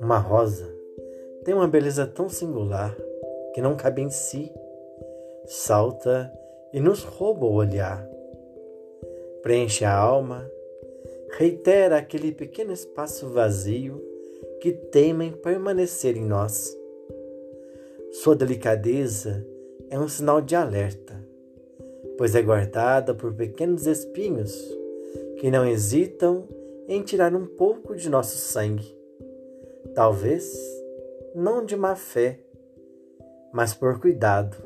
Uma rosa tem uma beleza tão singular que não cabe em si. Salta e nos rouba o olhar. Preenche a alma, reitera aquele pequeno espaço vazio que teima em permanecer em nós. Sua delicadeza é um sinal de alerta, pois é guardada por pequenos espinhos que não hesitam em tirar um pouco de nosso sangue. Talvez não de má fé, mas por cuidado.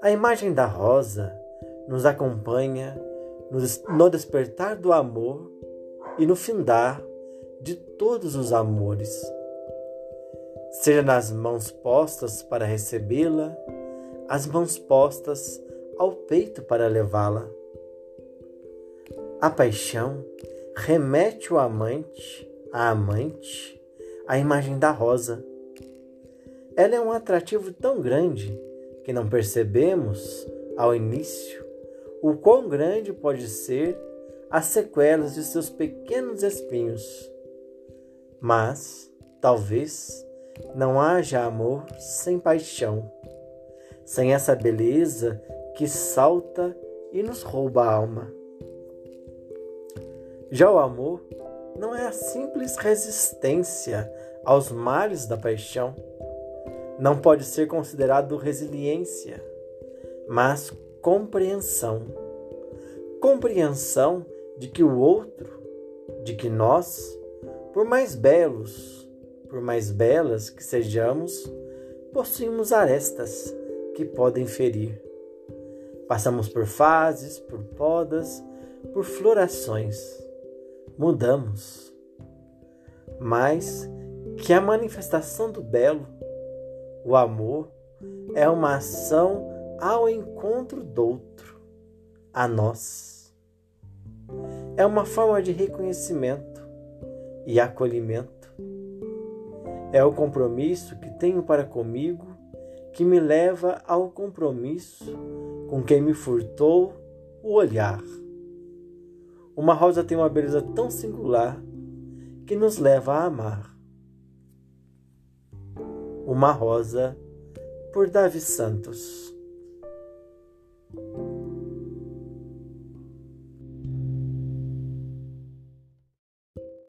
A imagem da rosa nos acompanha no despertar do amor e no findar de todos os amores. Seja nas mãos postas para recebê-la, as mãos postas ao peito para levá-la. A paixão remete o amante, a amante, à imagem da rosa. Ela é um atrativo tão grande que não percebemos ao início o quão grande pode ser as sequelas de seus pequenos espinhos. Mas, talvez, não haja amor sem paixão, sem essa beleza que salta e nos rouba a alma. Já o amor não é a simples resistência aos males da paixão. Não pode ser considerado resiliência, mas compreensão. Compreensão de que o outro, de que nós, por mais belos, por mais belas que sejamos, possuímos arestas que podem ferir. Passamos por fases, por podas, por florações. Mudamos. Mas que a manifestação do belo, o amor, é uma ação ao encontro do outro, a nós. É uma forma de reconhecimento e acolhimento. É o compromisso que tenho para comigo que me leva ao compromisso com quem me furtou o olhar. Uma rosa tem uma beleza tão singular que nos leva a amar. Uma rosa por Davi Santos.